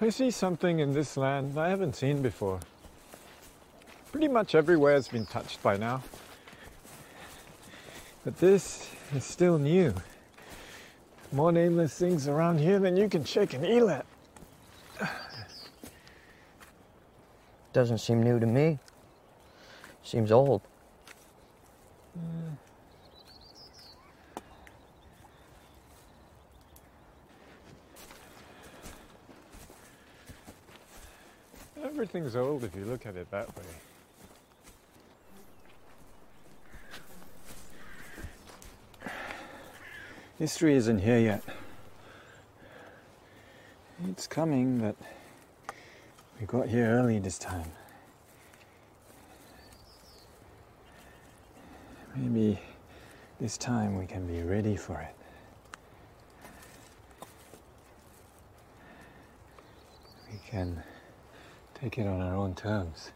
I see something in this land I haven't seen before. Pretty much everywhere has been touched by now. But this is still new. More nameless things around here than you can shake an eel at. Doesn't seem new to me. Seems old. Mm. Everything's old if you look at it that way. History isn't here yet. It's coming, but we got here early this time. Maybe this time we can be ready for it. We can take it on our own terms.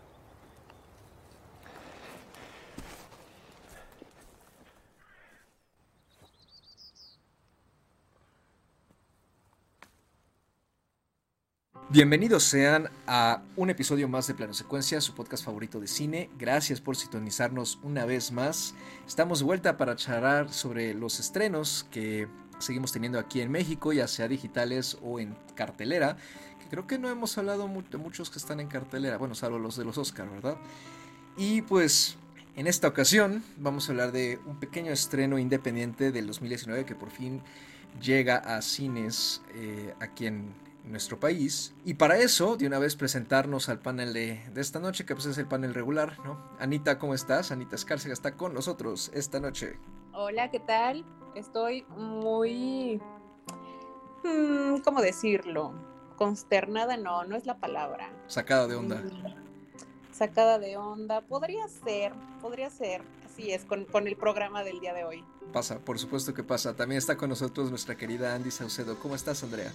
Bienvenidos sean a un episodio más de Plano Secuencia, su podcast favorito de cine. Gracias por sintonizarnos una vez más. Estamos de vuelta para charlar sobre los estrenos que seguimos teniendo aquí en México, ya sea digitales o en cartelera. Creo que no hemos hablado de muchos que están en cartelera, bueno, salvo los de los Oscar, ¿verdad? Y pues en esta ocasión vamos a hablar de un pequeño estreno independiente del 2019 que por fin llega a cines eh, aquí en, nuestro país. Y para eso, de una vez presentarnos al panel de, esta noche, que pues es el panel regular, ¿no? Anita, ¿cómo estás? Anita Escárcega está con nosotros esta noche. Hola, ¿qué tal? Estoy muy... Hmm, ¿Cómo decirlo? Consternada, no, no es la palabra. Sacada de onda. Mm, sacada de onda. Podría ser, podría ser. Así es, con, con el programa del día de hoy. Pasa, por supuesto que pasa. También está con nosotros nuestra querida Andy Saucedo. ¿Cómo estás, Andrea?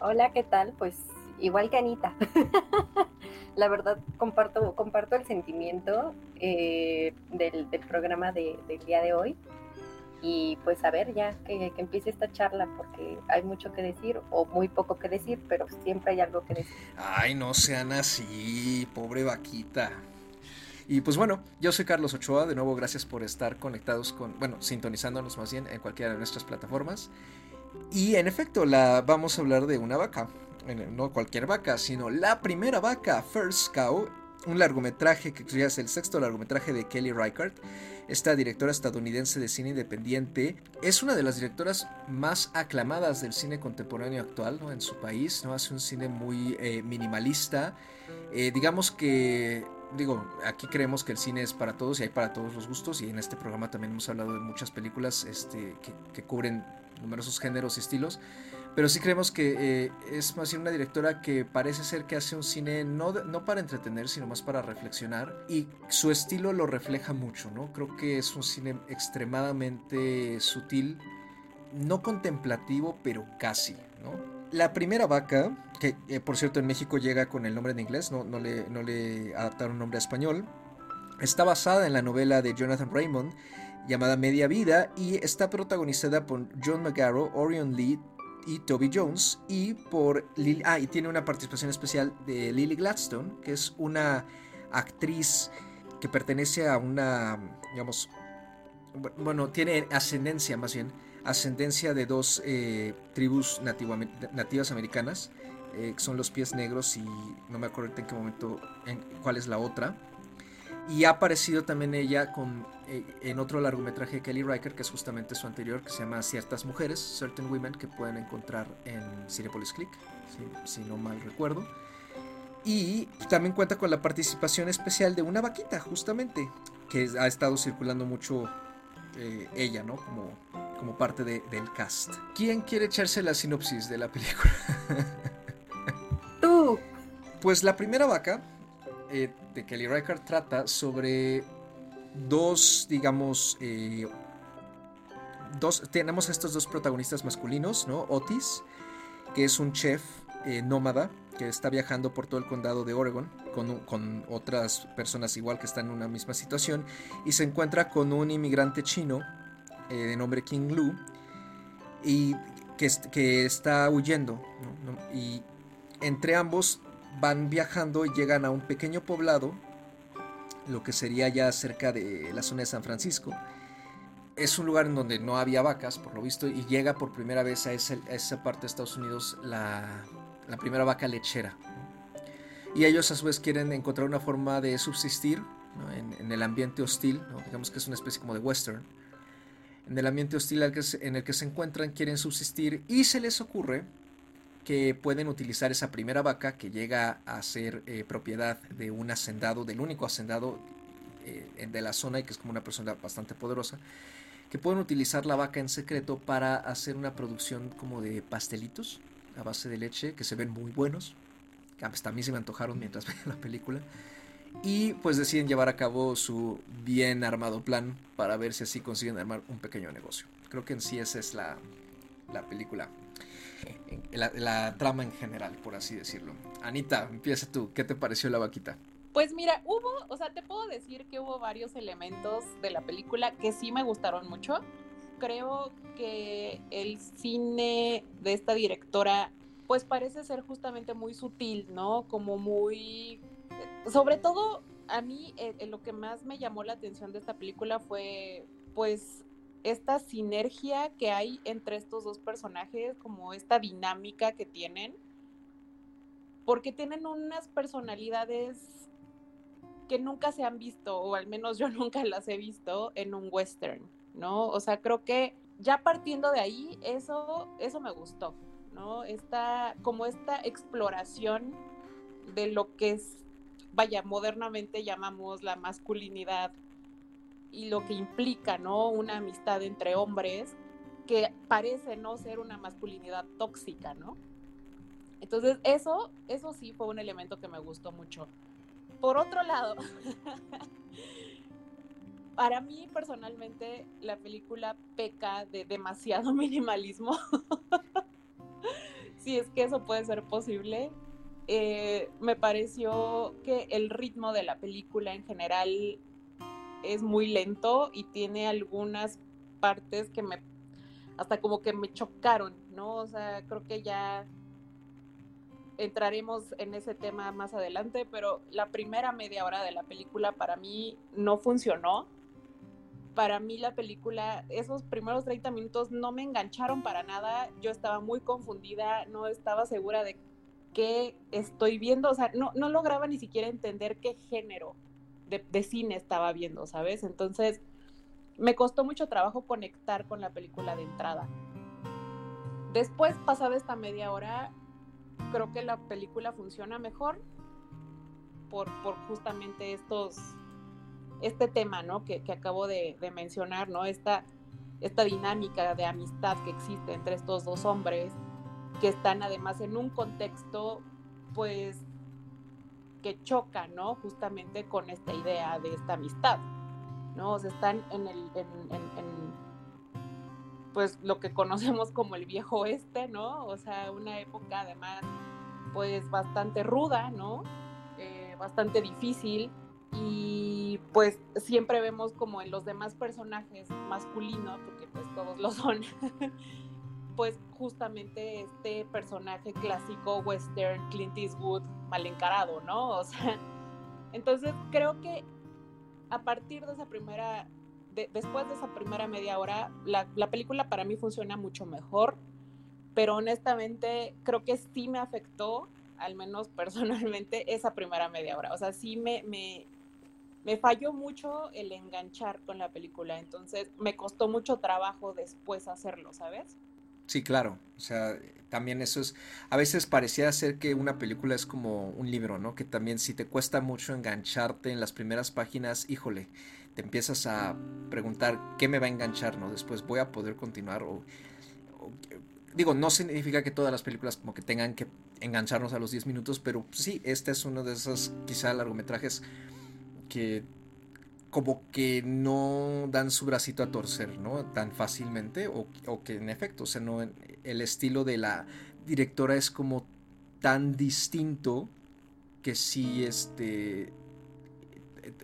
Hola, ¿qué tal? Pues igual que Anita. la verdad, comparto, comparto el sentimiento eh, del, programa del día de hoy. Y pues a ver ya que, que, empiece esta charla porque hay mucho que decir o muy poco que decir, pero siempre hay algo que decir. Ay, no sean así, pobre vaquita. Y pues bueno, yo soy Carlos Ochoa, de nuevo gracias por estar conectados con, bueno, sintonizándonos más bien en cualquiera de nuestras plataformas. Y en efecto, la, vamos a hablar de una vaca. No cualquier vaca, sino la primera vaca, First Cow. Un largometraje que ya es el sexto largometraje de Kelly Reichardt, esta directora estadounidense de cine independiente. Es una de las directoras más aclamadas del cine contemporáneo actual ¿no? en su país. ¿no? Hace un cine muy eh, minimalista. Eh, digamos que digo, aquí creemos que el cine es para todos y hay para todos los gustos y en este programa también hemos hablado de muchas películas este, que, que, cubren numerosos géneros y estilos, pero sí creemos que eh, es más bien una directora que parece ser que hace un cine no, no para entretener, sino más para reflexionar y su estilo lo refleja mucho, ¿no? Creo que es un cine extremadamente sutil, no contemplativo, pero casi, ¿no? La primera vaca, que eh, por cierto en México llega con el nombre en inglés, no, no, le, no le adaptaron nombre a español, está basada en la novela de Jonathan Raymond llamada Media Vida y está protagonizada por John McGarrow, Orion Lee y Toby Jones y por Lily, ah, y tiene una participación especial de Lily Gladstone, que es una actriz que pertenece a una, digamos, bueno, tiene ascendencia más bien, ascendencia de dos eh, tribus nativas americanas, eh, que son los pies negros y no me acuerdo en qué momento, en cuál es la otra. Y ha aparecido también ella con, eh, en otro largometraje de Kelly Riker, que es justamente su anterior, que se llama Ciertas Mujeres, Certain Women, que pueden encontrar en Cinepolis Click, si, no mal recuerdo. Y también cuenta con la participación especial de una vaquita, justamente, que ha estado circulando mucho eh, ella, ¿no? Como, como parte de, del cast. ¿Quién quiere echarse la sinopsis de la película? Tú. Pues la primera vaca eh, de Kelly Reichardt trata sobre dos, digamos, eh, dos, tenemos estos dos protagonistas masculinos, ¿no? Otis, que es un chef eh, nómada que está viajando por todo el condado de Oregon con, con, otras personas igual que están en una misma situación y se encuentra con un inmigrante chino de nombre King Lu y que, que está huyendo y entre ambos van viajando y llegan a un pequeño poblado, lo que sería ya cerca de la zona de San Francisco. Es un lugar en donde no había vacas, por lo visto, y llega por primera vez a, esa parte de Estados Unidos la, primera vaca lechera. Y ellos a su vez quieren encontrar una forma de subsistir en, el ambiente hostil, digamos que es una especie como de western. En el ambiente hostil en el que se encuentran quieren subsistir y se les ocurre que pueden utilizar esa primera vaca que llega a ser eh, propiedad de un hacendado, del único hacendado eh, de la zona y que es como una persona bastante poderosa, que pueden utilizar la vaca en secreto para hacer una producción como de pastelitos a base de leche que se ven muy buenos. Hasta a mí se me antojaron mientras veía la película. Y pues deciden llevar a cabo su bien armado plan para ver si así consiguen armar un pequeño negocio. Creo que en sí esa es la, la película la, trama en general, por así decirlo. Anita, empieza tú. ¿Qué te pareció la vaquita? Pues mira, hubo, o sea, te puedo decir que hubo varios elementos de la película que sí me gustaron mucho. Creo que el cine de esta directora, pues parece ser justamente muy sutil, ¿no? Como muy... Sobre todo, a mí eh, eh, lo que más me llamó la atención de esta película fue, pues, esta sinergia que hay entre estos dos personajes, como esta dinámica que tienen, porque tienen unas personalidades que nunca se han visto, o al menos yo nunca las he visto en un western, ¿no? O sea, creo que ya partiendo de ahí, eso, eso me gustó, ¿no? Esta, como esta exploración de lo que es, vaya, modernamente llamamos la masculinidad y lo que implica, ¿no? Una amistad entre hombres que parece no ser una masculinidad tóxica, ¿no? Entonces, eso, eso sí fue un elemento que me gustó mucho. Por otro lado, para mí personalmente la película peca de demasiado minimalismo. si es que eso puede ser posible. Eh, me pareció que el ritmo de la película en general es muy lento y tiene algunas partes que me hasta como que me chocaron, ¿no? O sea, creo que ya entraremos en ese tema más adelante, pero la primera media hora de la película para mí no funcionó. Para mí la película, esos primeros 30 minutos no me engancharon para nada, yo estaba muy confundida, no estaba segura de qué estoy viendo, o sea, no, no lograba ni siquiera entender qué género de, cine estaba viendo, ¿sabes? Entonces, me costó mucho trabajo conectar con la película de entrada. Después, pasada esta media hora, creo que la película funciona mejor por, justamente estos, este tema, ¿no? Que, acabo de, mencionar, ¿no? Esta, esta dinámica de amistad que existe entre estos dos hombres, que están además en un contexto, pues, que choca, ¿no? Justamente con esta idea de esta amistad, ¿no? O sea, están en el, en, pues lo que conocemos como el viejo oeste, ¿no? O sea, una época además, pues bastante ruda, ¿no? Eh, bastante difícil y pues siempre vemos como en los demás personajes masculinos, porque pues todos lo son, pues justamente este personaje clásico western Clint Eastwood mal encarado, ¿no? O sea, entonces creo que a partir de esa primera, después de esa primera media hora, la, la, película para mí funciona mucho mejor, pero honestamente creo que sí me afectó, al menos personalmente, esa primera media hora. O sea, sí me, me, me falló mucho el enganchar con la película, entonces me costó mucho trabajo después hacerlo, ¿sabes? Sí, claro. O sea, también eso es. A veces parecía ser que una película es como un libro, ¿no? Que también si te cuesta mucho engancharte en las primeras páginas, híjole, te empiezas a preguntar qué me va a enganchar, ¿no? Después voy a poder continuar o, digo, no significa que todas las películas como que tengan que engancharnos a los 10 minutos, pero sí, este es uno de esos quizá largometrajes que como que no dan su bracito a torcer, ¿no? Tan fácilmente, o, que en efecto, o sea, no, el estilo de la directora es como tan distinto que sí, este,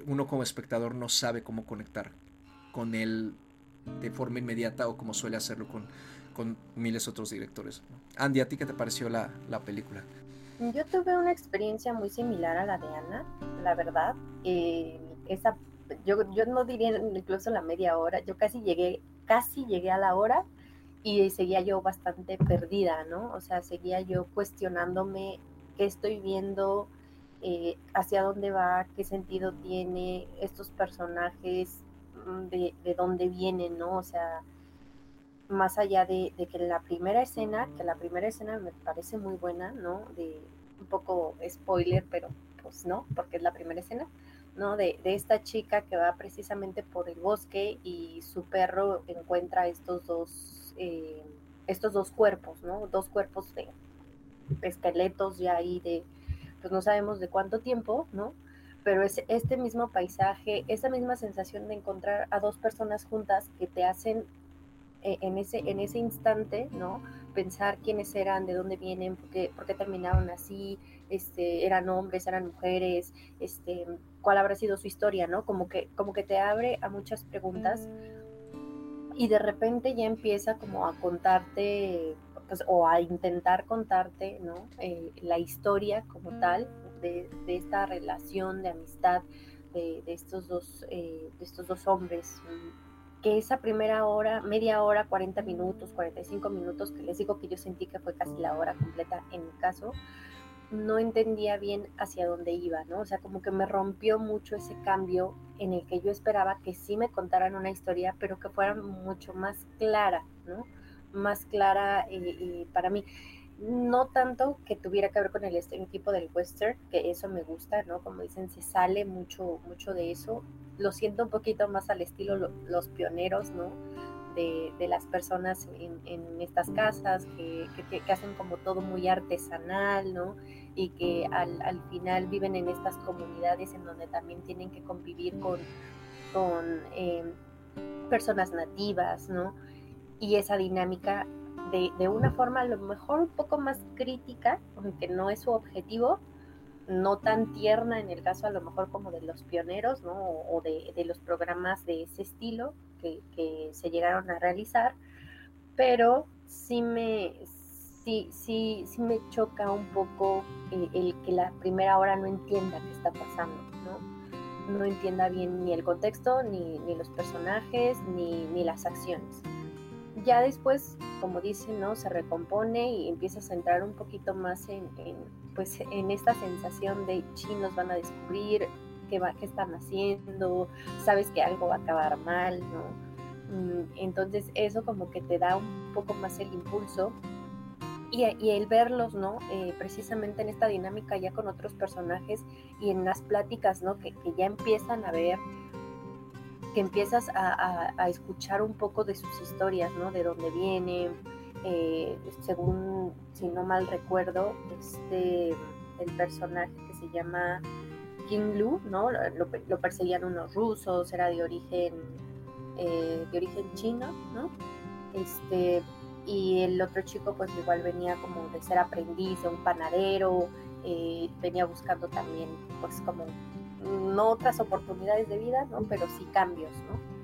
uno como espectador no sabe cómo conectar con él de forma inmediata o como suele hacerlo con, con miles otros directores. Andy, ¿a ti qué te pareció la, la película? Yo tuve una experiencia muy similar a la de Ana, la verdad. Eh, esa, yo, yo no diría incluso la media hora, yo casi llegué, casi llegué a la hora y seguía yo bastante perdida, ¿no? O sea, seguía yo cuestionándome qué estoy viendo, eh, hacia dónde va, qué sentido tiene estos personajes, mm, de, de dónde vienen, ¿no? O sea, más allá de, que la primera escena, que la primera escena me parece muy buena, ¿no? De un poco spoiler, pero pues no, porque es la primera escena, ¿no? De, esta chica que va precisamente por el bosque y su perro encuentra estos dos, eh, estos dos cuerpos, ¿no? Dos cuerpos de esqueletos ya ahí de, pues no sabemos de cuánto tiempo, ¿no? Pero es este mismo paisaje, esa misma sensación de encontrar a dos personas juntas que te hacen e, en ese, en ese instante, ¿no? Pensar quiénes eran, de dónde vienen, por por qué terminaron así, este, eran hombres, eran mujeres, este, cuál habrá sido su historia, ¿no? Como que, como que te abre a muchas preguntas y de repente ya empieza como a contarte pues, o a intentar contarte, ¿no? Eh, la historia como tal de, de, esta relación de amistad de, de estos dos, eh, de estos dos hombres que esa primera hora, media hora, 40 minutos, 45 minutos, que les digo que yo sentí que fue casi la hora completa en mi caso, no entendía bien hacia dónde iba, ¿no? O sea, como que me rompió mucho ese cambio en el que yo esperaba que sí me contaran una historia, pero que fuera mucho más clara, ¿no? Más clara eh, eh, para mí. No tanto que tuviera que ver con el estereotipo del western, que eso me gusta, ¿no? Como dicen, se sale mucho, mucho de eso, lo siento un poquito más al estilo los pioneros, ¿no? De, las personas en, estas casas que, hacen como todo muy artesanal, ¿no? Y que al, al, final viven en estas comunidades en donde también tienen que convivir con, con eh, personas nativas, ¿no? Y esa dinámica de, de, una forma a lo mejor un poco más crítica, aunque no es su objetivo, no tan tierna en el caso a lo mejor como de los pioneros, ¿no? O de, de los programas de ese estilo que, que, se llegaron a realizar, pero sí me, sí, sí, sí me choca un poco el, el que la primera hora no entienda qué está pasando, ¿no? No entienda bien ni el contexto, ni, ni los personajes, ni, ni las acciones ya después, como dicen, ¿no? Se recompone y empiezas a entrar un poquito más en, pues, en esta sensación de chinos van a descubrir qué, están haciendo, sabes que algo va a acabar mal, ¿no? Mm, entonces eso como que te da un poco más el impulso y, el verlos, ¿no? Eh, precisamente en esta dinámica ya con otros personajes y en las pláticas, ¿no? Que, que ya empiezan a ver que empiezas a, escuchar un poco de sus historias, ¿no? De dónde vienen, eh, según, si no mal recuerdo, este, el personaje que se llama King Lu, ¿no? Lo, perseguían unos rusos, era de origen, eh, de origen chino, ¿no? Este, y el otro chico pues igual venía como de ser aprendiz de un panadero, eh, venía buscando también pues como no otras oportunidades de vida, ¿no? Pero sí cambios, ¿no?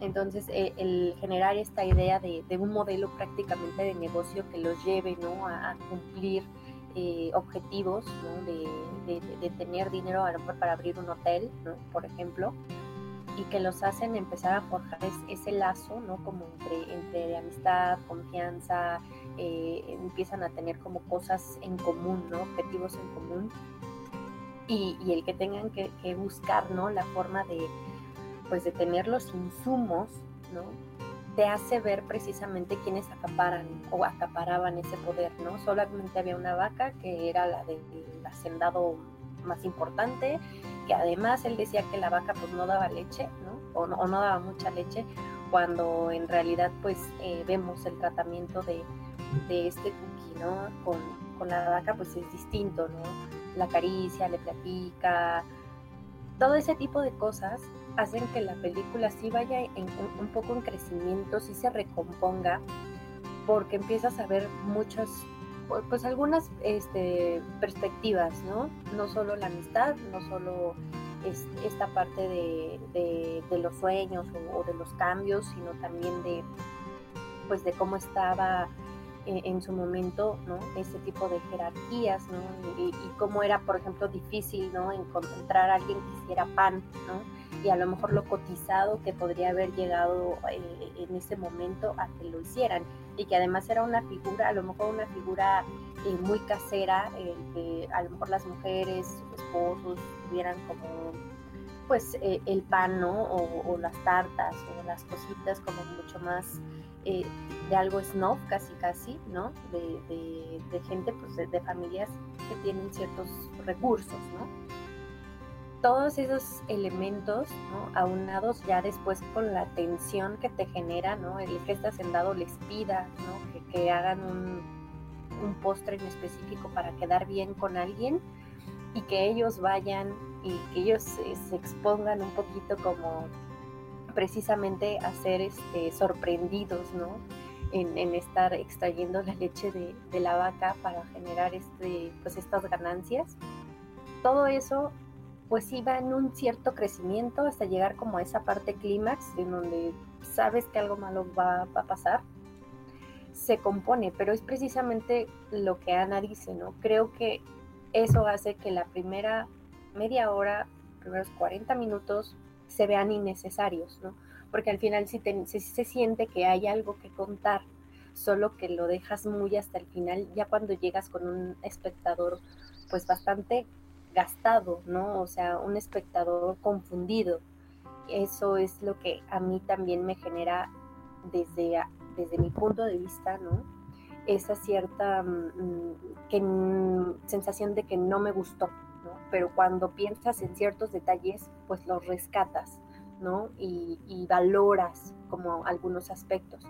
Entonces, eh, el generar esta idea de, un modelo prácticamente de negocio que los lleve, ¿no? A, cumplir eh, objetivos, ¿no? De, tener dinero para abrir un hotel. Por ejemplo, y que los hacen empezar a forjar ese lazo, ¿no? Como entre, entre amistad, confianza, eh, empiezan a tener como cosas en común, ¿no? Objetivos en común y, el que tengan que, buscar, ¿no? La forma de, pues, de tener los insumos, ¿no? Te hace ver precisamente quiénes acaparan o acaparaban ese poder, ¿no? Solamente había una vaca que era la del hacendado más importante, que además él decía que la vaca pues no daba leche, ¿no? O no, no daba mucha leche, cuando en realidad pues eh, vemos el tratamiento de, de este cookie, ¿no? Con, con la vaca pues es distinto, ¿no? la caricia, le platica, todo ese tipo de cosas hacen que la película sí vaya en, un, poco en crecimiento, sí se recomponga, porque empiezas a ver muchas, pues algunas este, perspectivas, ¿no? No solo la amistad, no solo esta parte de, los sueños o, o, de los cambios, sino también de, pues de cómo estaba eh, en su momento, ¿no? Ese tipo de jerarquías, ¿no? Y, cómo era, por ejemplo, difícil, ¿no? Encontrar a alguien que hiciera pan, ¿no? Y a lo mejor lo cotizado que podría haber llegado eh, en ese momento a que lo hicieran. Y que además era una figura, a lo mejor una figura eh, muy casera, que a lo mejor las mujeres, sus esposos tuvieran como pues el pan, ¿no? O, o, las tartas o las cositas como mucho más eh, de algo snob casi casi, ¿no? De, de, gente, pues de, familias que tienen ciertos recursos, ¿no? Todos esos elementos. Aunados ya después con la tensión que te genera, ¿no? El que este hacendado les pida. Que, hagan un, un postre en específico para quedar bien con alguien y que ellos vayan y que ellos se expongan un poquito como precisamente a ser este, sorprendidos, ¿no? En, estar extrayendo la leche de, la vaca para generar este, pues estas ganancias. Todo eso pues iba en un cierto crecimiento hasta llegar como a esa parte clímax en donde sabes que algo malo va, va, a pasar. Se compone, pero es precisamente lo que Ana dice, ¿no? Creo que eso hace que la primera media hora, primeros 40 minutos, se vean innecesarios, ¿no? Porque al final si, se siente que hay algo que contar, solo que lo dejas muy hasta el final, ya cuando llegas con un espectador pues bastante gastado, ¿no? O sea, un espectador confundido. Eso es lo que a mí también me genera desde, desde mi punto de vista, ¿no? Esa cierta mm, que, sensación de que no me gustó, pero cuando piensas en ciertos detalles, pues los rescatas, ¿no? Y, valoras como algunos aspectos,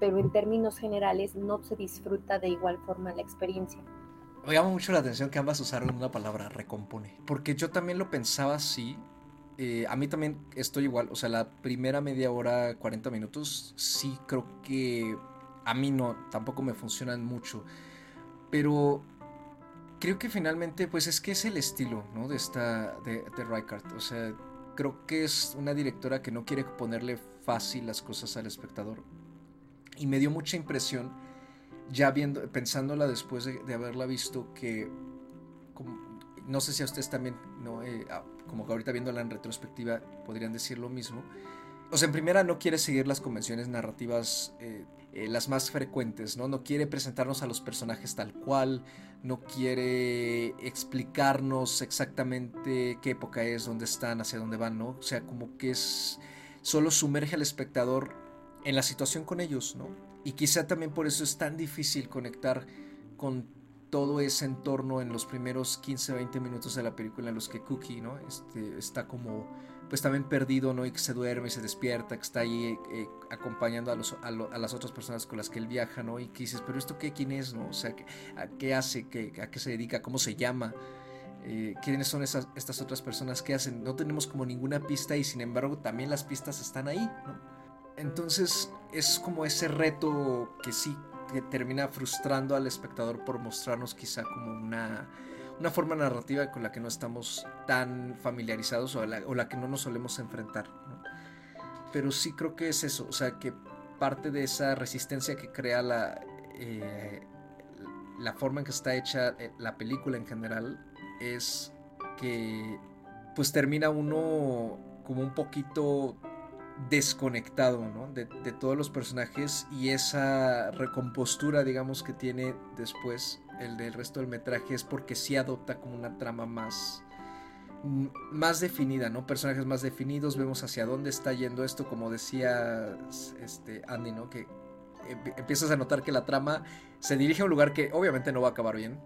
pero en términos generales no se disfruta de igual forma la experiencia. Me llama mucho la atención que ambas usaron una palabra, recompone, porque yo también lo pensaba así. Eh, a mí también estoy igual, o sea, la primera media hora, 40 minutos, sí creo que a mí no, tampoco me funcionan mucho. Pero creo que finalmente, pues es que es el estilo, ¿no? De esta, de, de O sea, creo que es una directora que no quiere ponerle fácil las cosas al espectador. Y me dio mucha impresión, ya viendo, pensándola después de, haberla visto, que no sé si a ustedes también, ¿no? Eh, ah, como que ahorita viéndola en retrospectiva, podrían decir lo mismo. O sea, en primera no quiere seguir las convenciones narrativas eh, eh, las más frecuentes, ¿no? No quiere presentarnos a los personajes tal cual, no quiere explicarnos exactamente qué época es, dónde están, hacia dónde van, ¿no? O sea, como que es solo sumerge al espectador en la situación con ellos, ¿no? Y quizá también por eso es tan difícil conectar con todo ese entorno en los primeros 15, 20 minutos de la película en los que Cookie, ¿no? Este, está como pues también perdido, ¿no? Y que se duerme se despierta, que está ahí eh, acompañando a, los, a, las otras personas con las que él viaja, ¿no? Y que dices, pero esto qué, quién es, ¿no? O sea, ¿qué, hace? ¿Qué, ¿A qué se dedica? ¿Cómo se llama? Eh, ¿Quiénes son esas, estas otras personas que hacen? No tenemos como ninguna pista y sin embargo también las pistas están ahí, ¿no? Entonces es como ese reto que sí que termina frustrando al espectador por mostrarnos quizá como una una forma narrativa con la que no estamos tan familiarizados o la, que no nos solemos enfrentar. Pero sí creo que es eso, o sea, que parte de esa resistencia que crea la, eh, la forma en que está hecha eh, la película en general es que pues termina uno como un poquito desconectado ¿no? de, todos los personajes y esa recompostura digamos que tiene después el del resto del metraje es porque sí adopta como una trama más más definida, ¿no? Personajes más definidos, vemos hacia dónde está yendo esto, como decía este Andy, ¿no? Que empiezas a notar que la trama se dirige a un lugar que obviamente no va a acabar bien,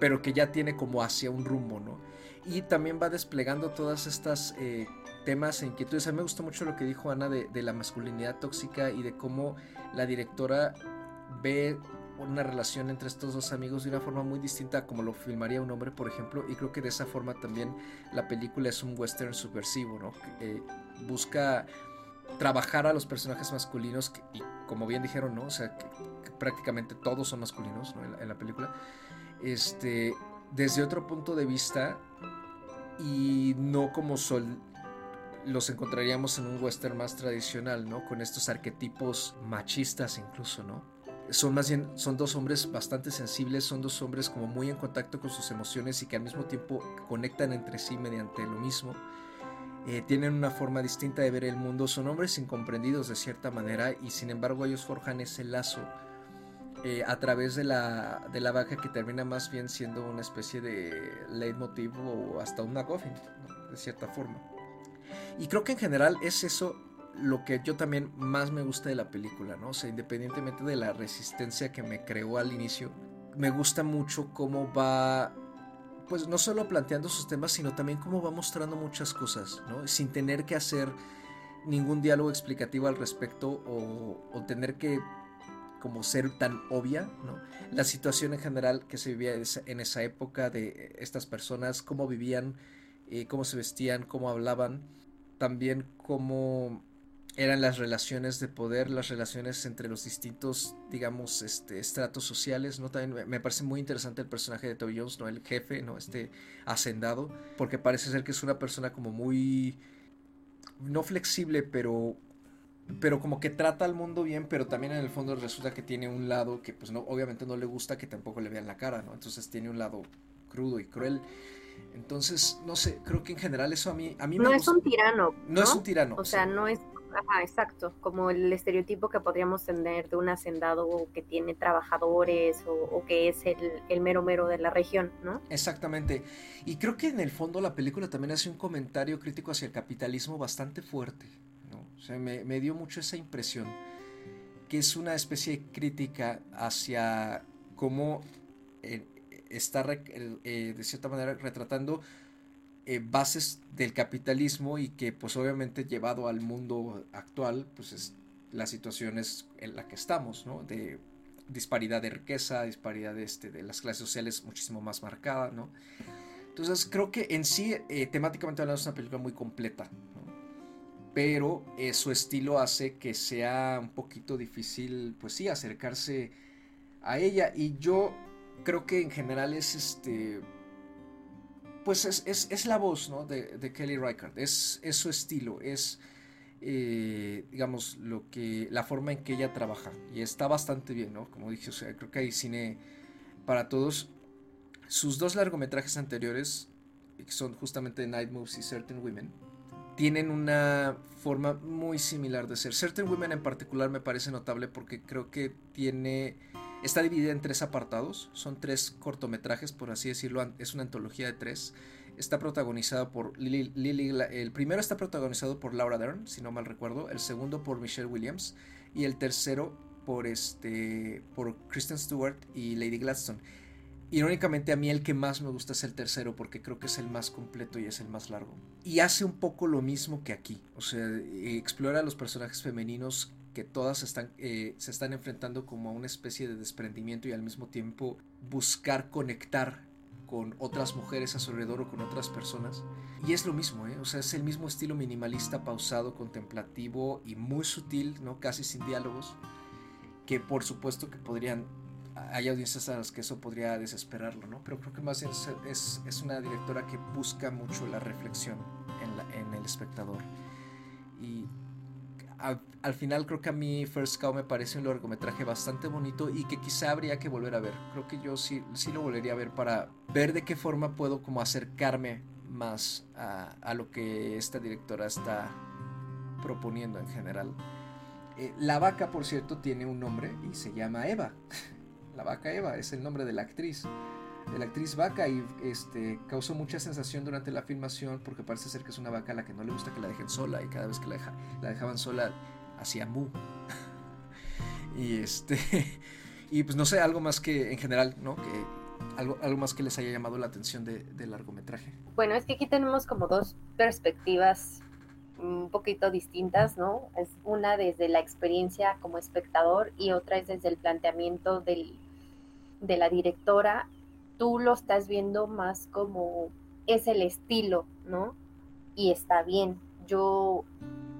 pero que ya tiene como hacia un rumbo, ¿no? Y también va desplegando todas estas eh, temas e inquietudes. A mí me gustó mucho lo que dijo Ana de, la masculinidad tóxica y de cómo la directora ve una relación entre estos dos amigos de una forma muy distinta como lo filmaría un hombre, por ejemplo, y creo que de esa forma también la película es un western subversivo, ¿no? Eh, busca trabajar a los personajes masculinos y como bien dijeron, ¿no? O sea, que, prácticamente todos son masculinos en, la, película. Este, desde otro punto de vista y no como sol, los encontraríamos en un western más tradicional, ¿no? Con estos arquetipos machistas incluso, ¿no? son más son dos hombres bastante sensibles, son dos hombres como muy en contacto con sus emociones y que al mismo tiempo conectan entre sí mediante lo mismo. Eh, tienen una forma distinta de ver el mundo, son hombres incomprendidos de cierta manera y sin embargo ellos forjan ese lazo eh, a través de la, de la vaca que termina más bien siendo una especie de leitmotiv o hasta una coffin, de cierta forma. Y creo que en general es eso lo que yo también más me gusta de la película, ¿no? O sea, independientemente de la resistencia que me creó al inicio, me gusta mucho cómo va, pues no solo planteando sus temas, sino también cómo va mostrando muchas cosas, ¿no? Sin tener que hacer ningún diálogo explicativo al respecto o, tener que como ser tan obvia, ¿no? La situación en general que se vivía en esa época de estas personas, cómo vivían, eh, cómo se vestían, cómo hablaban, también cómo eran las relaciones de poder, las relaciones entre los distintos, digamos, este, estratos sociales, ¿no? También me parece muy interesante el personaje de Toby Jones, ¿no? El jefe, ¿no? Este hacendado, porque parece ser que es una persona como muy, no flexible, pero, pero como que trata al mundo bien, pero también en el fondo resulta que tiene un lado que, pues, no, obviamente no le gusta que tampoco le vean la cara, ¿no? Entonces tiene un lado crudo y cruel. Entonces, no sé, creo que en general eso a mí, a mí no es un tirano. No, no es un tirano. O sea, no es Ajá, exacto, como el estereotipo que podríamos tener de un hacendado que tiene trabajadores o, que es el, mero mero de la región, ¿no? Exactamente. Y creo que en el fondo la película también hace un comentario crítico hacia el capitalismo bastante fuerte, ¿no? O sea, me, dio mucho esa impresión, que es una especie de crítica hacia cómo eh, está, eh, de cierta manera, retratando eh, bases del capitalismo y que pues obviamente llevado al mundo actual pues es la situación es en la que estamos, ¿no? De disparidad de riqueza, disparidad de, este, de las clases sociales muchísimo más marcada, ¿no? Entonces creo que en sí, eh, temáticamente hablando, es una película muy completa, pero su estilo hace que sea un poquito difícil, pues sí, acercarse a ella. Y yo creo que en general es este pues es, la voz de, Kelly Reichardt, es, es, su estilo, es, eh, digamos, lo que, la forma en que ella trabaja. Y está bastante bien, ¿no? Como dije, o sea, creo que hay cine para todos. Sus dos largometrajes anteriores, que son justamente Night Moves y Certain Women, tienen una forma muy similar de ser. Certain Women en particular me parece notable porque creo que tiene Está dividida en tres apartados, son tres cortometrajes, por así decirlo, es una antología de tres. Está protagonizada por Lily, el primero está protagonizado por Laura Dern, si no mal recuerdo, el segundo por Michelle Williams y el tercero por este por Kristen Stewart y Lady Gladstone. Irónicamente a mí el que más me gusta es el tercero porque creo que es el más completo y es el más largo. Y hace un poco lo mismo que aquí, o sea, explora a los personajes femeninos que todas están, eh, se están enfrentando como a una especie de desprendimiento y al mismo tiempo buscar conectar con otras mujeres a su alrededor o con otras personas. Y es lo mismo, ¿eh? o sea, es el mismo estilo minimalista, pausado, contemplativo y muy sutil, ¿no? casi sin diálogos, que por supuesto que podrían, hay audiencias a las que eso podría desesperarlo, ¿no? pero creo que más es, es, es una directora que busca mucho la reflexión en, la, en el espectador. Al, final creo que a mí First Cow me parece un largometraje bastante bonito y que quizá habría que volver a ver. Creo que yo sí, sí lo volvería a ver para ver de qué forma puedo como acercarme más a, lo que esta directora está proponiendo en general. Eh, la vaca, por cierto, tiene un nombre y se llama Eva. la vaca Eva es el nombre de la actriz de la actriz vaca y este, causó mucha sensación durante la filmación porque parece ser que es una vaca a la que no le gusta que la dejen sola y cada vez que la, la dejaban sola hacía mu. y este y pues no sé, algo más que en general, ¿no? Que algo, algo más que les haya llamado la atención de, del largometraje. Bueno, es que aquí tenemos como dos perspectivas un poquito distintas, ¿no? Es una desde la experiencia como espectador y otra es desde el planteamiento del, de la directora tú lo estás viendo más como es el estilo, ¿no? Y está bien. Yo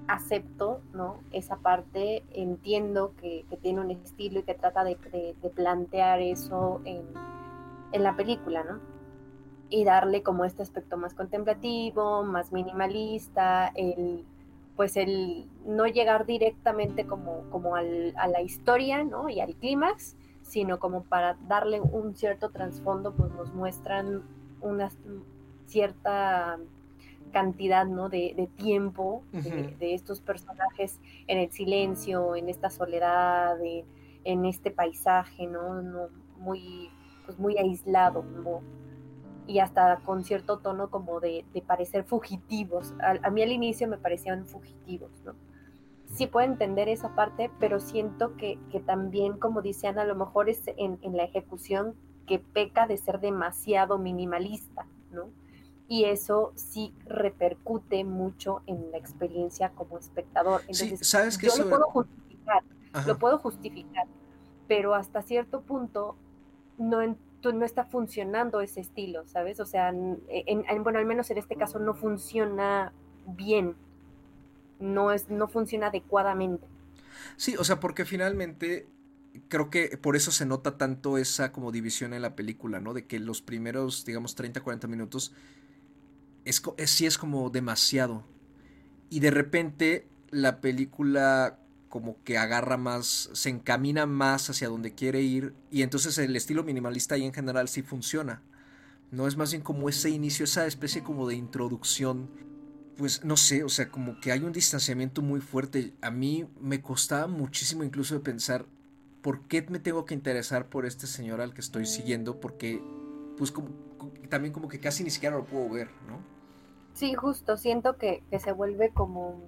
acepto, ¿no? Esa parte, entiendo que, tiene un estilo y que trata de, plantear eso en, en, la película, ¿no? Y darle como este aspecto más contemplativo, más minimalista, el pues el no llegar directamente como, como al, a la historia, ¿no? Y al clímax, sino como para darle un cierto trasfondo, pues nos muestran una cierta cantidad ¿no? de, tiempo de, estos personajes en el silencio, en esta soledad, en este paisaje, ¿no? no muy, pues muy aislado, y hasta con cierto tono como de, parecer fugitivos. A, mí al inicio me parecían fugitivos, ¿no? Sí puedo entender esa parte, pero siento que, también, como dice Ana, a lo mejor es en, en la ejecución que peca de ser demasiado minimalista, ¿no? y eso sí repercute mucho en la experiencia como espectador. Entonces, sí, ¿sabes que yo lo puedo justificar, lo puedo justificar, pero hasta cierto punto no, no está funcionando ese estilo, ¿sabes? O sea, en, bueno, al menos en este caso no funciona bien, no, es, no funciona adecuadamente. Sí, o sea, porque finalmente creo que por eso se nota tanto esa como división en la película, ¿no? De que los primeros, digamos, 30, 40 minutos es, sí es como demasiado. Y de repente la película como que agarra más, se encamina más hacia donde quiere ir y entonces el estilo minimalista ahí en general sí funciona. No es más bien como ese inicio, esa especie como de introducción. Pues no sé, o sea, como que hay un distanciamiento muy fuerte. A mí me costaba muchísimo incluso de pensar por qué me tengo que interesar por este señor al que estoy siguiendo, porque pues como, también como que casi ni siquiera lo puedo ver, ¿no? Sí, justo, siento que, se vuelve como,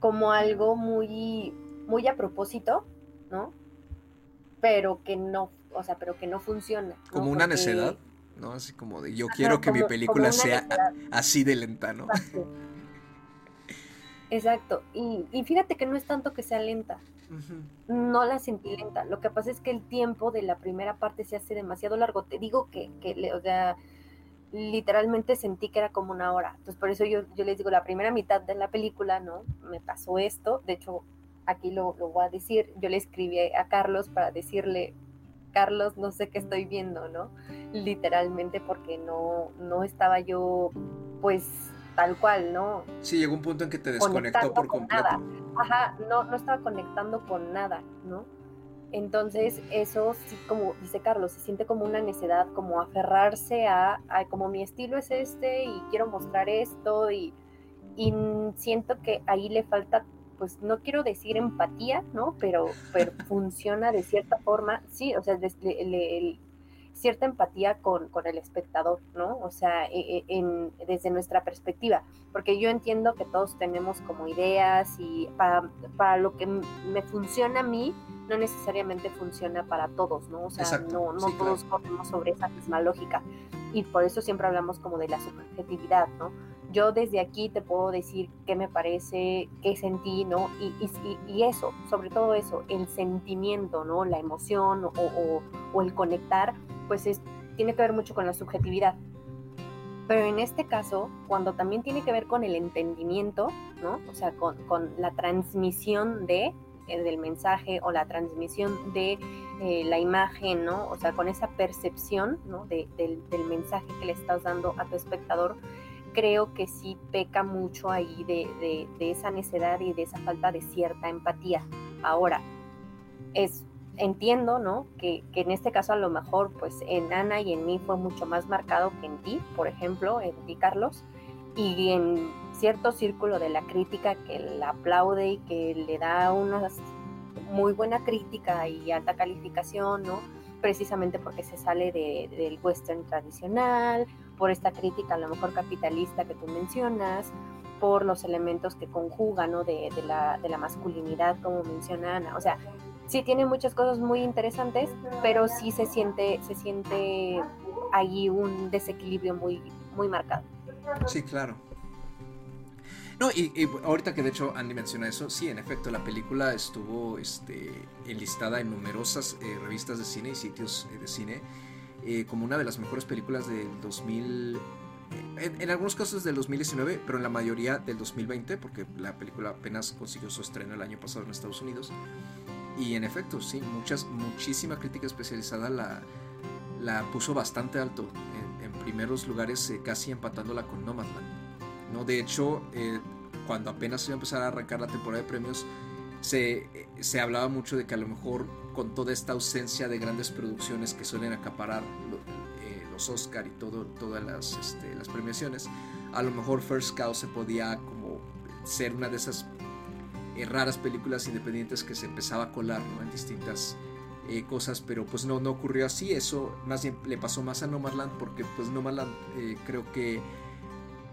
como algo muy, muy a propósito, ¿no? Pero que no, o sea, pero que no funciona. Como una necedad, ¿no? Así como de yo quiero que mi película sea así de lenta, ¿no? Exacto. Y, y, fíjate que no es tanto que sea lenta. No la sentí lenta. Lo que pasa es que el tiempo de la primera parte se hace demasiado largo. Te digo que, que o sea, literalmente sentí que era como una hora. Entonces, por eso yo, yo les digo, la primera mitad de la película, ¿no? Me pasó esto. De hecho, aquí lo, lo voy a decir. Yo le escribí a Carlos para decirle, Carlos, no sé qué estoy viendo, ¿no? Literalmente porque no, no estaba yo, pues, tal cual, ¿no? Sí, llegó un punto en que te desconectó por completo. Nada. Ajá, no, no estaba conectando con nada, ¿no? Entonces, eso sí, como dice Carlos, se siente como una necedad, como aferrarse a, como mi estilo es este y quiero mostrar esto y, siento que ahí le falta, pues no quiero decir empatía, ¿no? Pero, pero funciona de cierta forma, sí, o sea, le, cierta empatía con, el espectador, ¿no? O sea, e, e, desde nuestra perspectiva, porque yo entiendo que todos tenemos como ideas y para, para lo que me funciona a mí, no necesariamente funciona para todos, ¿no? O sea, no, no todos corremos sobre esa misma lógica. Y por eso siempre hablamos como de la subjetividad, ¿no? Yo desde aquí te puedo decir qué me parece, qué sentí, ¿no? Y, y, eso, sobre todo eso, el sentimiento, ¿no? La emoción o, o, el conectar, pues es, tiene que ver mucho con la subjetividad. Pero en este caso, cuando también tiene que ver con el entendimiento, ¿no? O sea, con, la transmisión de, eh, del mensaje o la transmisión de eh, la imagen, ¿no? O sea, con esa percepción, ¿no? del, mensaje que le estás dando a tu espectador, creo que sí peca mucho ahí de, esa necedad y de esa falta de cierta empatía. Ahora, es, entiendo, ¿no? Que, que, en este caso a lo mejor, pues en Ana y en mí fue mucho más marcado que en ti, por ejemplo, en ti, Carlos, y en cierto círculo de la crítica que la aplaude y que le da una muy buena crítica y alta calificación, ¿no? Precisamente porque se sale del western tradicional, por esta crítica a lo mejor capitalista que tú mencionas, por los elementos que conjugan, ¿no? De, la, de la masculinidad, como menciona Ana. O sea, sí tiene muchas cosas muy interesantes, pero sí se siente, se siente ahí un desequilibrio muy, muy marcado. Sí, claro. No, y, ahorita que de hecho Andy menciona eso, sí, en efecto, la película estuvo este, enlistada en numerosas eh, revistas de cine y sitios eh, de cine eh, como una de las mejores películas del 2000, en, algunos casos del 2019, pero en la mayoría del 2020, porque la película apenas consiguió su estreno el año pasado en Estados Unidos. Y en efecto, sí, muchas, muchísima crítica especializada la, la puso bastante alto, en, en primeros lugares casi empatándola con Nomadland. ¿no? De hecho, eh, cuando apenas iba a empezar a arrancar la temporada de premios, se, se, hablaba mucho de que a lo mejor con toda esta ausencia de grandes producciones que suelen acaparar eh, los Oscar y todo, todas las, este, las premiaciones, a lo mejor First Cow se podía como ser una de esas eh, raras películas independientes que se empezaba a colar en distintas eh, cosas, pero pues no, no ocurrió así, eso más bien le pasó más a Nomadland porque pues Nomadland creo que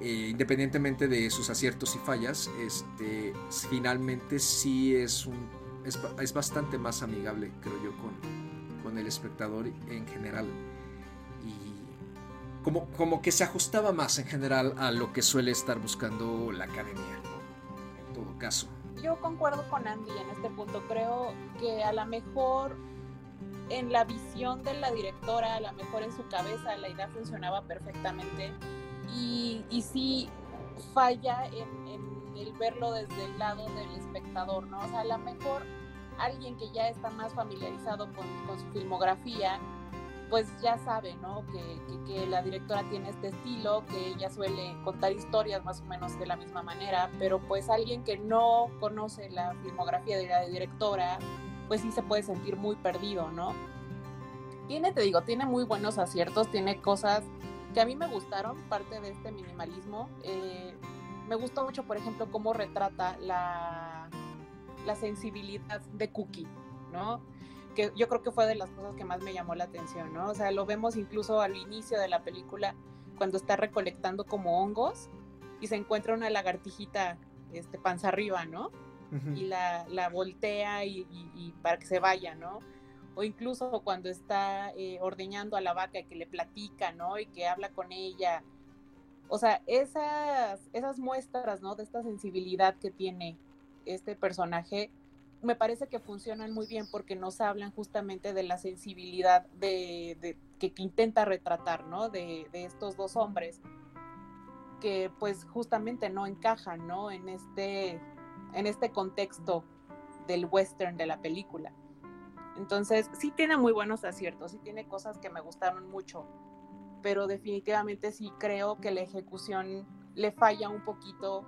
independientemente de sus aciertos y fallas, este, finalmente sí es un es, es, bastante más amigable, creo yo, con, con, el espectador en general. Y como, como que se ajustaba más en general a lo que suele estar buscando la academia, en todo caso. Yo concuerdo con Andy en este punto. Creo que a lo mejor en la visión de la directora, a lo mejor en su cabeza la idea funcionaba perfectamente. Y, y sí falla en, el verlo desde el lado del espectador, ¿no? O sea, a lo mejor alguien que ya está más familiarizado con su filmografía, pues ya sabe, ¿no? Que, la directora tiene este estilo, que ella suele contar historias más o menos de la misma manera, pero pues alguien que no conoce la filmografía de la directora, pues sí se puede sentir muy perdido, ¿no? Tiene, te digo, tiene muy buenos aciertos, tiene cosas que a mí me gustaron, parte de este minimalismo. Eh, me gustó mucho, por ejemplo, cómo retrata la sensibilidad de Cookie, ¿no? Que yo creo que fue de las cosas que más me llamó la atención, ¿no? O sea, lo vemos incluso al inicio de la película cuando está recolectando como hongos y se encuentra una lagartijita este, panza arriba, ¿no? Y la, la voltea y, y, para que se vaya, ¿no? O incluso cuando está eh, ordeñando a la vaca y que le platica, ¿no? Y que habla con ella o sea, esas, esas muestras, ¿no? De esta sensibilidad que tiene este personaje, me parece que funcionan muy bien porque nos hablan justamente de la sensibilidad de, que, intenta retratar, ¿no? De, estos dos hombres que pues justamente no encajan, ¿no? En este, en este contexto del western de la película. Entonces, sí tiene muy buenos aciertos, sí tiene cosas que me gustaron mucho pero definitivamente sí creo que la ejecución le falla un poquito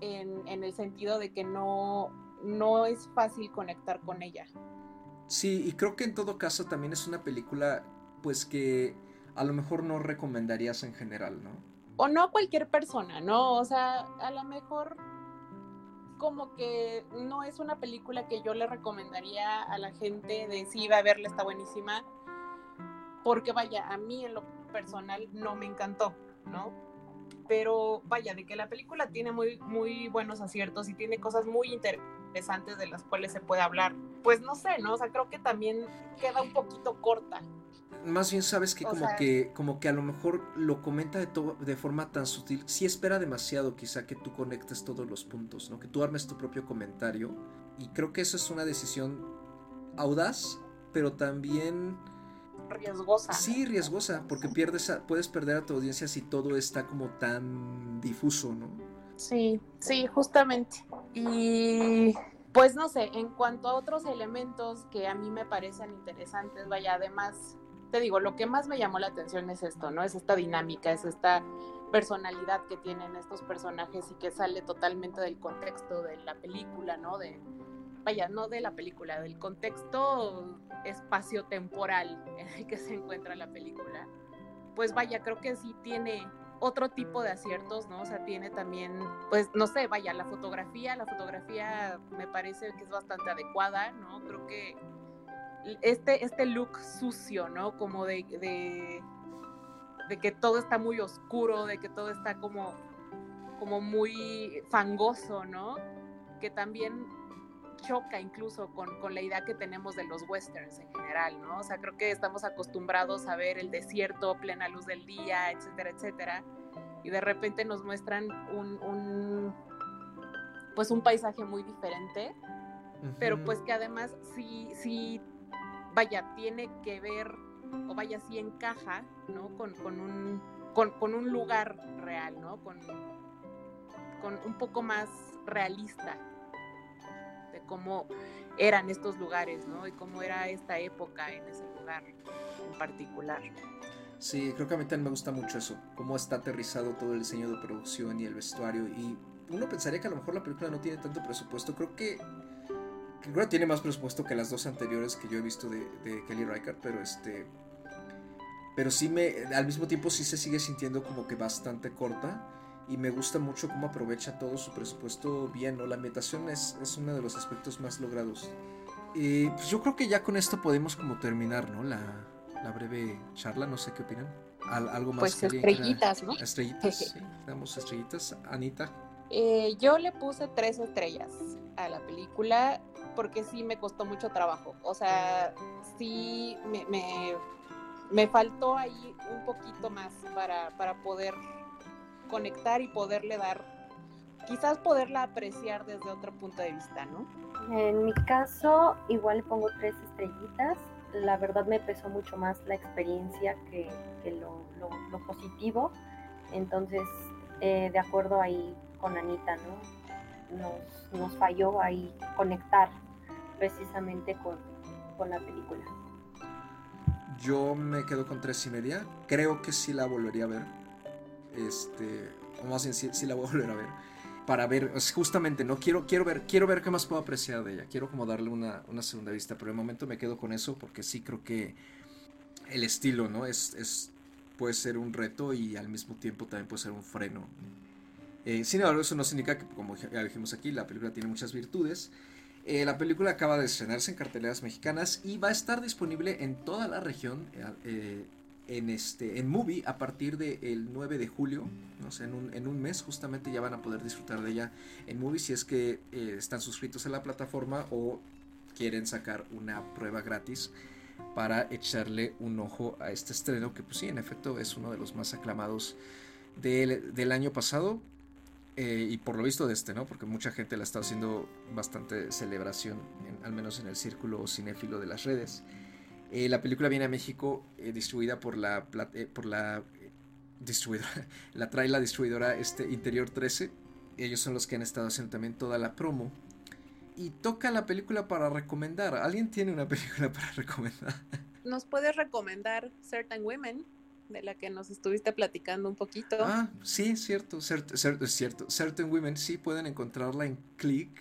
en, el sentido de que no, no es fácil conectar con ella. Sí, y creo que en todo caso también es una película pues que a lo mejor no recomendarías en general, ¿no? O no cualquier persona, ¿no? O sea, a lo mejor como que no es una película que yo le recomendaría a la gente de sí, va a verla, está buenísima. Porque vaya, a mí en lo personal no me encantó, ¿no? Pero vaya, de que la película tiene muy, muy buenos aciertos y tiene cosas muy interesantes de las cuales se puede hablar. Pues no sé, ¿no? O sea, creo que también queda un poquito corta. Más bien sabes que como que como que a lo mejor lo comenta de, de forma tan sutil, sí espera demasiado quizá que tú conectes todos los puntos, ¿no? Que tú armes tu propio comentario y creo que eso es una decisión audaz, pero también riesgosa. Sí, riesgosa, porque pierdes puedes perder a tu audiencia si todo está como tan difuso, ¿no? Sí, sí, justamente. Y pues no sé, en cuanto a otros elementos que a mí me parecen interesantes, vaya, además, te digo, lo que más me llamó la atención es esto, ¿no? Es esta dinámica, es esta personalidad que tienen estos personajes y que sale totalmente del contexto de la película, ¿no? De, vaya, no de la película, del contexto espacio-temporal en el que se encuentra la película, pues vaya, creo que sí tiene otro tipo de aciertos, ¿no? O sea, tiene también, pues, no sé, vaya, la fotografía, la fotografía me parece que es bastante adecuada, ¿no? Creo que este, este look sucio, ¿no? Como de, de, de que todo está muy oscuro, de que todo está como, como muy fangoso, ¿no? Que también choca incluso con, con, la idea que tenemos de los westerns en general, ¿no? O sea, creo que estamos acostumbrados a ver el desierto, plena luz del día, etcétera, etcétera, y de repente nos muestran un, un pues un paisaje muy diferente, pero pues que además sí, sí, vaya, tiene que ver, o vaya, sí encaja, ¿no? Con, con un, con, con un lugar real, ¿no? Con, con un poco más realista cómo eran estos lugares, ¿no? Y cómo era esta época en ese lugar en particular. Sí, creo que a mí también me gusta mucho eso, cómo está aterrizado todo el diseño de producción y el vestuario y uno pensaría que a lo mejor la película no tiene tanto presupuesto. Creo que, creo que tiene más presupuesto que las dos anteriores que yo he visto de, de Kelly Reichardt, pero este pero sí me al mismo tiempo sí se sigue sintiendo como que bastante corta y me gusta mucho cómo aprovecha todo su presupuesto bien, ¿no? La ambientación es, es uno de los aspectos más logrados. Y pues yo creo que ya con esto podemos como terminar, ¿no? La, la breve charla, no sé qué opinan. algo más pues estrellitas, ¿no? Estrellitas, sí. Damos estrellitas. Anita. Eh, yo le puse tres estrellas a la película porque sí me costó mucho trabajo. O sea, sí me, me, me faltó ahí un poquito más para, para poder conectar y poderle dar, quizás poderla apreciar desde otro punto de vista, ¿no? En mi caso, igual pongo tres estrellitas. La verdad me pesó mucho más la experiencia que, lo, positivo. Entonces, eh, de acuerdo ahí con Anita, ¿no? Nos, nos falló ahí conectar precisamente con, con la película. Yo me quedo con tres y media. Creo que sí la volvería a ver. Este, o más bien sí, la voy a volver a ver. Para ver, justamente, no quiero, quiero ver, quiero ver qué más puedo apreciar de ella. Quiero como darle una, una segunda vista. Pero de momento me quedo con eso porque sí creo que el estilo, ¿no? Es, es, puede ser un reto y al mismo tiempo también puede ser un freno. Eh, sin embargo, eso no significa que, como ya dijimos aquí, la película tiene muchas virtudes. Eh, la película acaba de estrenarse en carteleras mexicanas y va a estar disponible en toda la región eh, en, este, en Movie a partir del 9 de julio. No sé, en, un, en, un, mes justamente ya van a poder disfrutar de ella en Movie si es que eh, están suscritos a la plataforma o quieren sacar una prueba gratis para echarle un ojo a este estreno que pues sí, en efecto es uno de los más aclamados del, del año pasado. Eh, y por lo visto de este, ¿no? Porque mucha gente la está haciendo bastante celebración, al menos en el círculo cinéfilo de las redes. Eh, la película viene a México eh, distribuida por la, por la distribuidora, la trae la distribuidora este, Interior 13. Ellos son los que han estado haciendo también toda la promo. Y toca la película para recomendar. ¿Alguien tiene una película para recomendar? ¿Nos puedes recomendar Certain Women? de la que nos estuviste platicando un poquito. Ah, sí, cierto, cierto, es cierto. Certain Women sí pueden encontrarla en Click.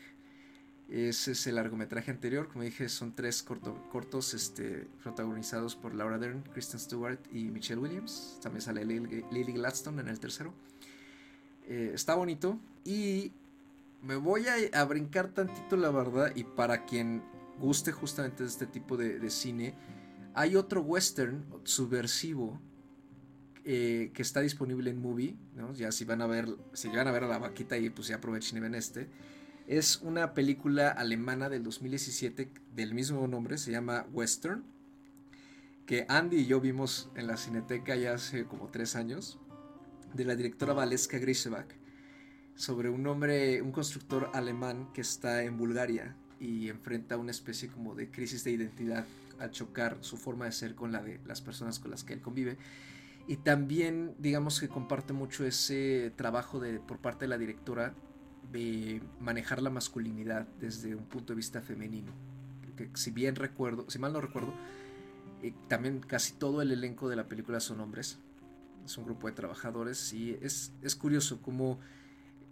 Ese es el largometraje anterior, como dije, son tres cortos este, protagonizados por Laura Dern, Kristen Stewart y Michelle Williams. También sale Lily Gladstone en el tercero. Eh, está bonito y me voy a, brincar tantito la verdad y para quien guste justamente de este tipo de, cine, hay otro western subversivo eh, que está disponible en Movie, ya si van a ver, si van a ver a la vaquita y pues ya aprovechen y ven este. Es una película alemana del 2017 del mismo nombre, se llama Western, que Andy y yo vimos en la Cineteca ya hace como tres años, de la directora Valeska Grisebach, sobre un hombre, un constructor alemán que está en Bulgaria y enfrenta una especie como de crisis de identidad al chocar su forma de ser con la de las personas con las que él convive. Y también, digamos que comparte mucho ese trabajo de, por parte de la directora manejar la masculinidad desde un punto de vista femenino. Que si bien recuerdo, si mal no recuerdo, eh, también casi todo el elenco de la película son hombres. Es un grupo de trabajadores y es, es curioso cómo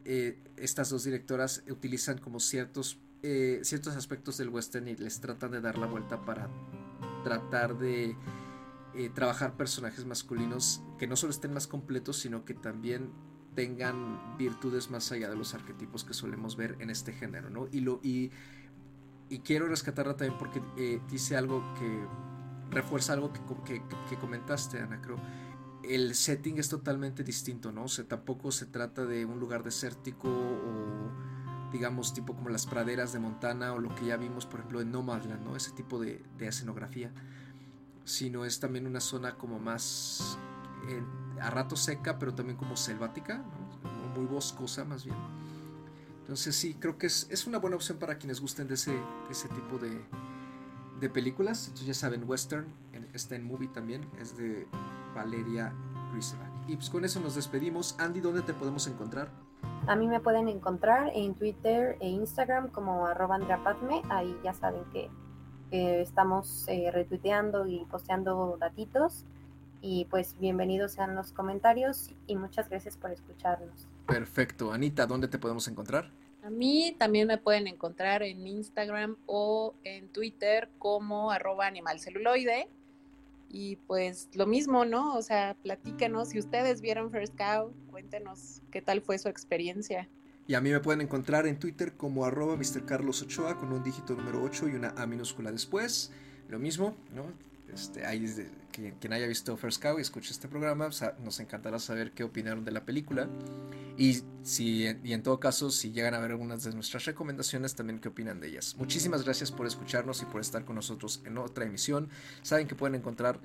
eh, estas dos directoras utilizan como ciertos, eh, ciertos aspectos del western y les tratan de dar la vuelta para tratar de trabajar personajes masculinos que no solo estén más completos, sino que también tengan virtudes más allá de los arquetipos que solemos ver en este género, ¿no? Y, lo, y, y quiero rescatarla también porque eh, dice algo que refuerza algo que, que, comentaste, Ana, creo. El setting es totalmente distinto, ¿no? O tampoco se trata de un lugar desértico o digamos tipo como las praderas de Montana o lo que ya vimos por ejemplo en Nomadland, ¿no? Ese tipo de, de escenografía sino es también una zona como más eh, a rato seca, pero también como selvática, muy boscosa más bien. Entonces sí, creo que es, es, una buena opción para quienes gusten de ese, ese tipo de, de películas. Entonces ya saben, Western, está en movie también, es de Valeria Grisebach. Y pues con eso nos despedimos. Andy, ¿dónde te podemos encontrar? A mí me pueden encontrar en Twitter e Instagram como arroba Ahí ya saben que estamos eh, retuiteando y posteando datitos. Y pues bienvenidos sean los comentarios y muchas gracias por escucharnos. Perfecto. Anita, ¿dónde te podemos encontrar? A mí también me pueden encontrar en Instagram o en Twitter como arroba animalceluloide. Y pues lo mismo, ¿no? O sea, platícanos si ustedes vieron First Cow, cuéntenos qué tal fue su experiencia. Y a mí me pueden encontrar en Twitter como arroba Mr. Carlos Ochoa con un dígito número 8 y una A minúscula después. Lo mismo, ¿no? Este, ahí quien, haya visto First Cow y escuche este programa, nos encantará saber qué opinaron de la película. Y, si, y en todo caso, si llegan a ver algunas de nuestras recomendaciones, también qué opinan de ellas. Muchísimas gracias por escucharnos y por estar con nosotros en otra emisión. Saben que pueden encontrar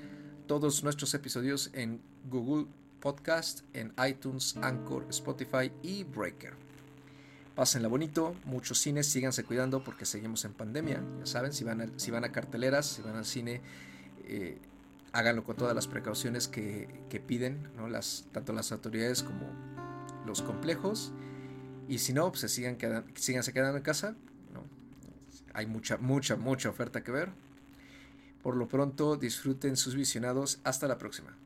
todos nuestros episodios en Google Podcast, en iTunes, Anchor, Spotify y Breaker. Pásenla bonito, muchos cines, síganse cuidando porque seguimos en pandemia. Ya saben, si van a, si van a carteleras, si van al cine, eh, háganlo con todas las precauciones que, que piden, ¿no? las, tanto las autoridades como los complejos. Y si no, pues sigan síganse quedando en casa. ¿no? Hay mucha, mucha, mucha oferta que ver. Por lo pronto, disfruten sus visionados. Hasta la próxima.